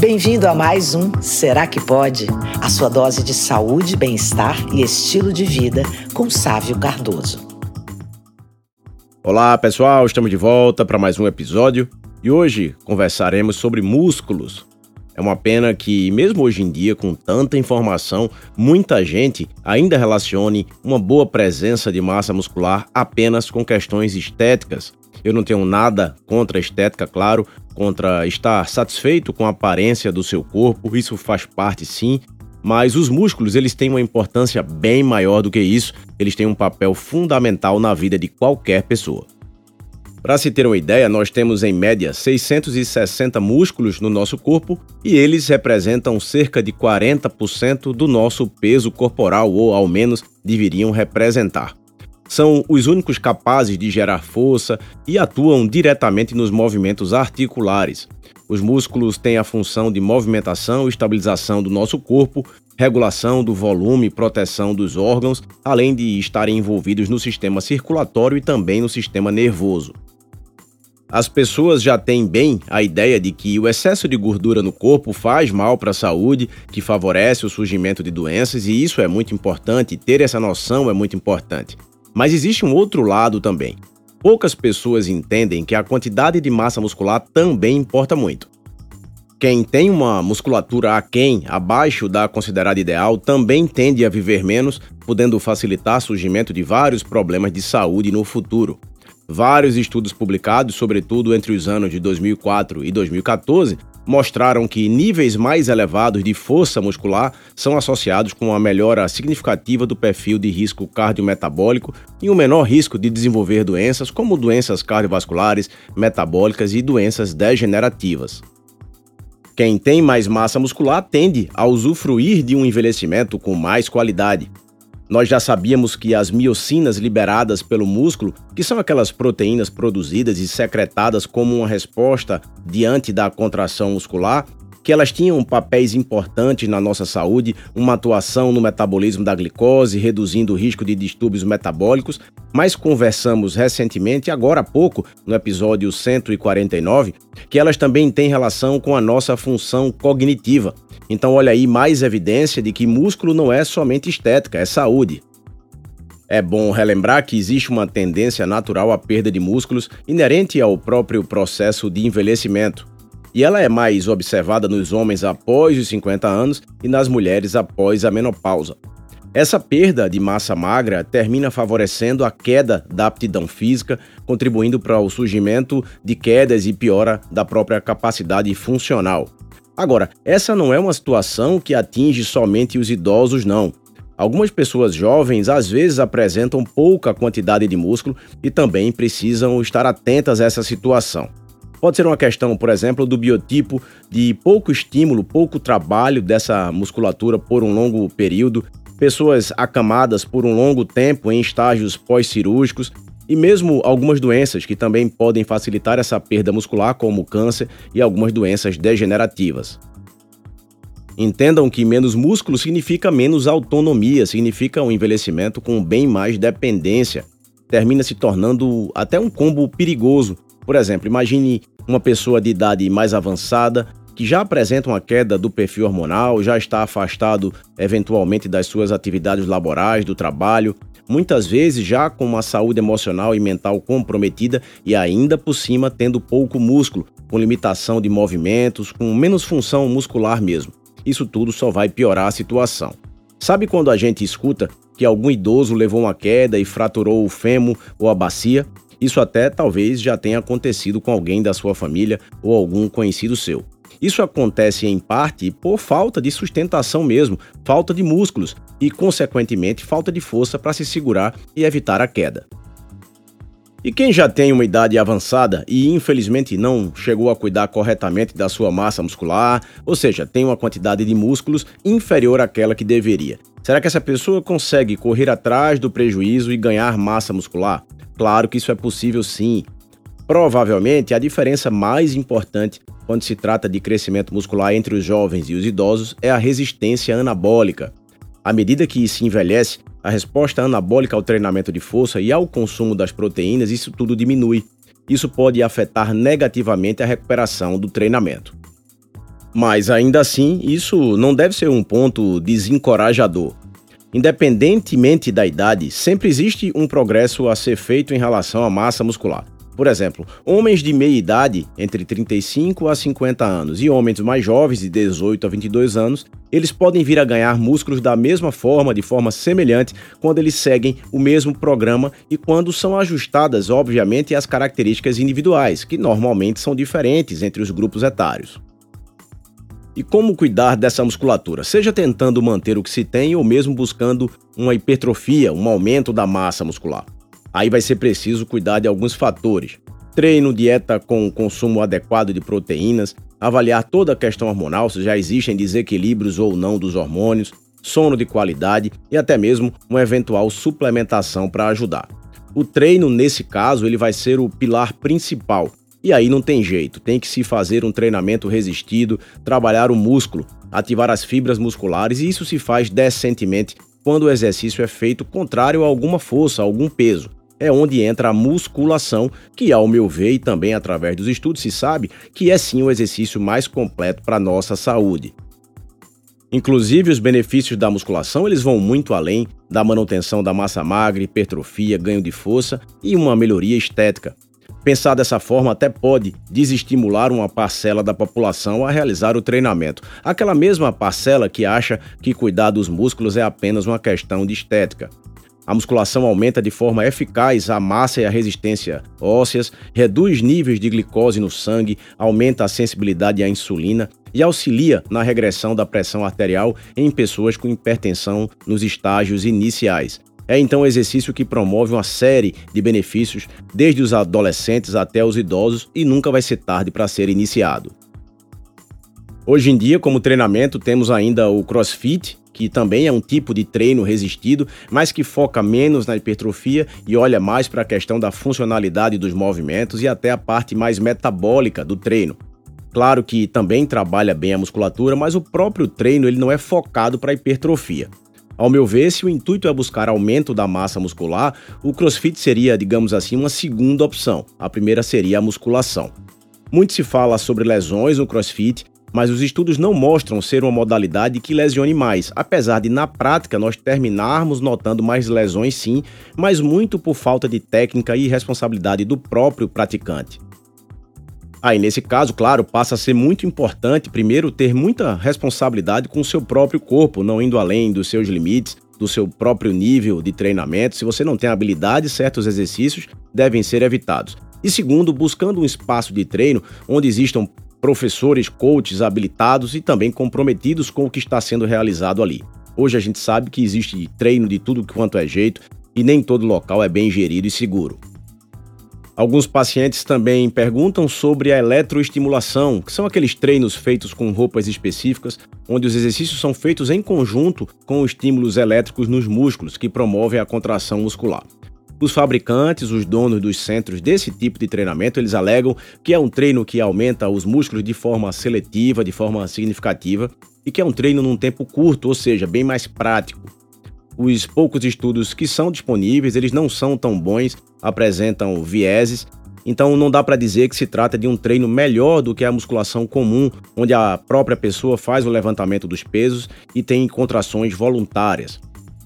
Bem-vindo a mais um Será que Pode? A sua dose de saúde, bem-estar e estilo de vida com Sávio Cardoso. Olá, pessoal, estamos de volta para mais um episódio e hoje conversaremos sobre músculos. É uma pena que, mesmo hoje em dia, com tanta informação, muita gente ainda relacione uma boa presença de massa muscular apenas com questões estéticas. Eu não tenho nada contra a estética, claro, contra estar satisfeito com a aparência do seu corpo, isso faz parte sim, mas os músculos, eles têm uma importância bem maior do que isso, eles têm um papel fundamental na vida de qualquer pessoa. Para se ter uma ideia, nós temos em média 660 músculos no nosso corpo e eles representam cerca de 40% do nosso peso corporal, ou ao menos deveriam representar são os únicos capazes de gerar força e atuam diretamente nos movimentos articulares. Os músculos têm a função de movimentação e estabilização do nosso corpo, regulação do volume e proteção dos órgãos, além de estarem envolvidos no sistema circulatório e também no sistema nervoso. As pessoas já têm bem a ideia de que o excesso de gordura no corpo faz mal para a saúde, que favorece o surgimento de doenças, e isso é muito importante, ter essa noção é muito importante. Mas existe um outro lado também. Poucas pessoas entendem que a quantidade de massa muscular também importa muito. Quem tem uma musculatura aquém, abaixo da considerada ideal, também tende a viver menos, podendo facilitar o surgimento de vários problemas de saúde no futuro. Vários estudos publicados, sobretudo entre os anos de 2004 e 2014, mostraram que níveis mais elevados de força muscular são associados com uma melhora significativa do perfil de risco cardiometabólico e um menor risco de desenvolver doenças como doenças cardiovasculares, metabólicas e doenças degenerativas. Quem tem mais massa muscular tende a usufruir de um envelhecimento com mais qualidade. Nós já sabíamos que as miocinas liberadas pelo músculo, que são aquelas proteínas produzidas e secretadas como uma resposta diante da contração muscular, que elas tinham papéis importantes na nossa saúde, uma atuação no metabolismo da glicose, reduzindo o risco de distúrbios metabólicos, mas conversamos recentemente, agora há pouco, no episódio 149, que elas também têm relação com a nossa função cognitiva. Então, olha aí mais evidência de que músculo não é somente estética, é saúde. É bom relembrar que existe uma tendência natural à perda de músculos inerente ao próprio processo de envelhecimento. E ela é mais observada nos homens após os 50 anos e nas mulheres após a menopausa. Essa perda de massa magra termina favorecendo a queda da aptidão física, contribuindo para o surgimento de quedas e piora da própria capacidade funcional. Agora, essa não é uma situação que atinge somente os idosos, não. Algumas pessoas jovens às vezes apresentam pouca quantidade de músculo e também precisam estar atentas a essa situação. Pode ser uma questão, por exemplo, do biotipo de pouco estímulo, pouco trabalho dessa musculatura por um longo período, pessoas acamadas por um longo tempo em estágios pós-cirúrgicos e mesmo algumas doenças que também podem facilitar essa perda muscular, como o câncer e algumas doenças degenerativas. Entendam que menos músculo significa menos autonomia, significa um envelhecimento com bem mais dependência. Termina se tornando até um combo perigoso. Por exemplo, imagine uma pessoa de idade mais avançada que já apresenta uma queda do perfil hormonal, já está afastado eventualmente das suas atividades laborais, do trabalho, muitas vezes já com uma saúde emocional e mental comprometida e ainda por cima tendo pouco músculo, com limitação de movimentos, com menos função muscular mesmo. Isso tudo só vai piorar a situação. Sabe quando a gente escuta que algum idoso levou uma queda e fraturou o fêmur ou a bacia? Isso até talvez já tenha acontecido com alguém da sua família ou algum conhecido seu. Isso acontece em parte por falta de sustentação mesmo, falta de músculos e, consequentemente, falta de força para se segurar e evitar a queda. E quem já tem uma idade avançada e infelizmente não chegou a cuidar corretamente da sua massa muscular, ou seja, tem uma quantidade de músculos inferior àquela que deveria, será que essa pessoa consegue correr atrás do prejuízo e ganhar massa muscular? Claro que isso é possível sim. Provavelmente a diferença mais importante quando se trata de crescimento muscular entre os jovens e os idosos é a resistência anabólica. À medida que se envelhece, a resposta anabólica ao treinamento de força e ao consumo das proteínas, isso tudo diminui. Isso pode afetar negativamente a recuperação do treinamento. Mas ainda assim, isso não deve ser um ponto desencorajador. Independentemente da idade, sempre existe um progresso a ser feito em relação à massa muscular. Por exemplo, homens de meia idade, entre 35 a 50 anos, e homens mais jovens, de 18 a 22 anos, eles podem vir a ganhar músculos da mesma forma, de forma semelhante, quando eles seguem o mesmo programa e quando são ajustadas, obviamente, as características individuais, que normalmente são diferentes entre os grupos etários. E como cuidar dessa musculatura? Seja tentando manter o que se tem ou mesmo buscando uma hipertrofia, um aumento da massa muscular. Aí vai ser preciso cuidar de alguns fatores. Treino, dieta com consumo adequado de proteínas, avaliar toda a questão hormonal, se já existem desequilíbrios ou não dos hormônios, sono de qualidade e até mesmo uma eventual suplementação para ajudar. O treino, nesse caso, ele vai ser o pilar principal. E aí não tem jeito, tem que se fazer um treinamento resistido, trabalhar o músculo, ativar as fibras musculares e isso se faz decentemente quando o exercício é feito contrário a alguma força, a algum peso é onde entra a musculação, que ao meu ver e também através dos estudos se sabe que é sim o exercício mais completo para nossa saúde. Inclusive, os benefícios da musculação eles vão muito além da manutenção da massa magra, hipertrofia, ganho de força e uma melhoria estética. Pensar dessa forma até pode desestimular uma parcela da população a realizar o treinamento. Aquela mesma parcela que acha que cuidar dos músculos é apenas uma questão de estética. A musculação aumenta de forma eficaz a massa e a resistência ósseas, reduz níveis de glicose no sangue, aumenta a sensibilidade à insulina e auxilia na regressão da pressão arterial em pessoas com hipertensão nos estágios iniciais. É então um exercício que promove uma série de benefícios desde os adolescentes até os idosos e nunca vai ser tarde para ser iniciado. Hoje em dia, como treinamento, temos ainda o CrossFit, que também é um tipo de treino resistido, mas que foca menos na hipertrofia e olha mais para a questão da funcionalidade dos movimentos e até a parte mais metabólica do treino. Claro que também trabalha bem a musculatura, mas o próprio treino ele não é focado para hipertrofia. Ao meu ver, se o intuito é buscar aumento da massa muscular, o CrossFit seria, digamos assim, uma segunda opção. A primeira seria a musculação. Muito se fala sobre lesões no CrossFit, mas os estudos não mostram ser uma modalidade que lesione mais, apesar de na prática nós terminarmos notando mais lesões sim, mas muito por falta de técnica e responsabilidade do próprio praticante. Aí, nesse caso, claro, passa a ser muito importante, primeiro, ter muita responsabilidade com o seu próprio corpo, não indo além dos seus limites, do seu próprio nível de treinamento. Se você não tem habilidade, certos exercícios devem ser evitados. E segundo, buscando um espaço de treino onde existam professores, coaches habilitados e também comprometidos com o que está sendo realizado ali. Hoje a gente sabe que existe treino de tudo quanto é jeito e nem todo local é bem gerido e seguro. Alguns pacientes também perguntam sobre a eletroestimulação, que são aqueles treinos feitos com roupas específicas, onde os exercícios são feitos em conjunto com estímulos elétricos nos músculos, que promovem a contração muscular. Os fabricantes, os donos dos centros desse tipo de treinamento, eles alegam que é um treino que aumenta os músculos de forma seletiva, de forma significativa, e que é um treino num tempo curto, ou seja, bem mais prático. Os poucos estudos que são disponíveis, eles não são tão bons, apresentam vieses, então não dá para dizer que se trata de um treino melhor do que a musculação comum, onde a própria pessoa faz o levantamento dos pesos e tem contrações voluntárias.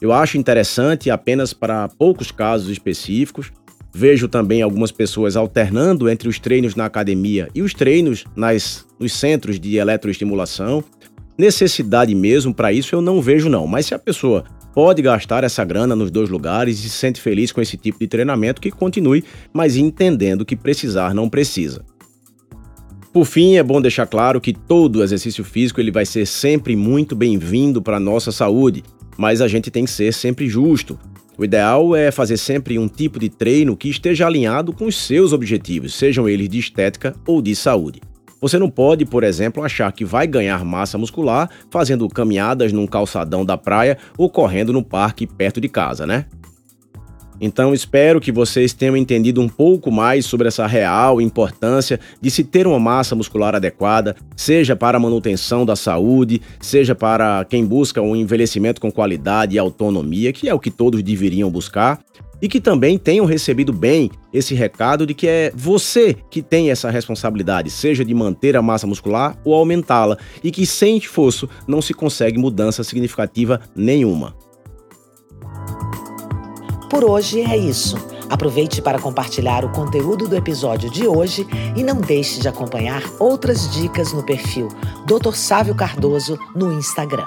Eu acho interessante apenas para poucos casos específicos. Vejo também algumas pessoas alternando entre os treinos na academia e os treinos nas, nos centros de eletroestimulação. Necessidade mesmo para isso eu não vejo não, mas se a pessoa pode gastar essa grana nos dois lugares e se sente feliz com esse tipo de treinamento, que continue, mas entendendo que precisar não precisa. Por fim, é bom deixar claro que todo exercício físico ele vai ser sempre muito bem-vindo para a nossa saúde mas a gente tem que ser sempre justo. O ideal é fazer sempre um tipo de treino que esteja alinhado com os seus objetivos, sejam eles de estética ou de saúde. Você não pode, por exemplo, achar que vai ganhar massa muscular fazendo caminhadas num calçadão da praia ou correndo no parque perto de casa, né? Então espero que vocês tenham entendido um pouco mais sobre essa real importância de se ter uma massa muscular adequada, seja para a manutenção da saúde, seja para quem busca um envelhecimento com qualidade e autonomia, que é o que todos deveriam buscar. E que também tenham recebido bem esse recado de que é você que tem essa responsabilidade, seja de manter a massa muscular ou aumentá-la, e que sem esforço não se consegue mudança significativa nenhuma. Por hoje é isso. Aproveite para compartilhar o conteúdo do episódio de hoje e não deixe de acompanhar outras dicas no perfil Dr. Sávio Cardoso no Instagram.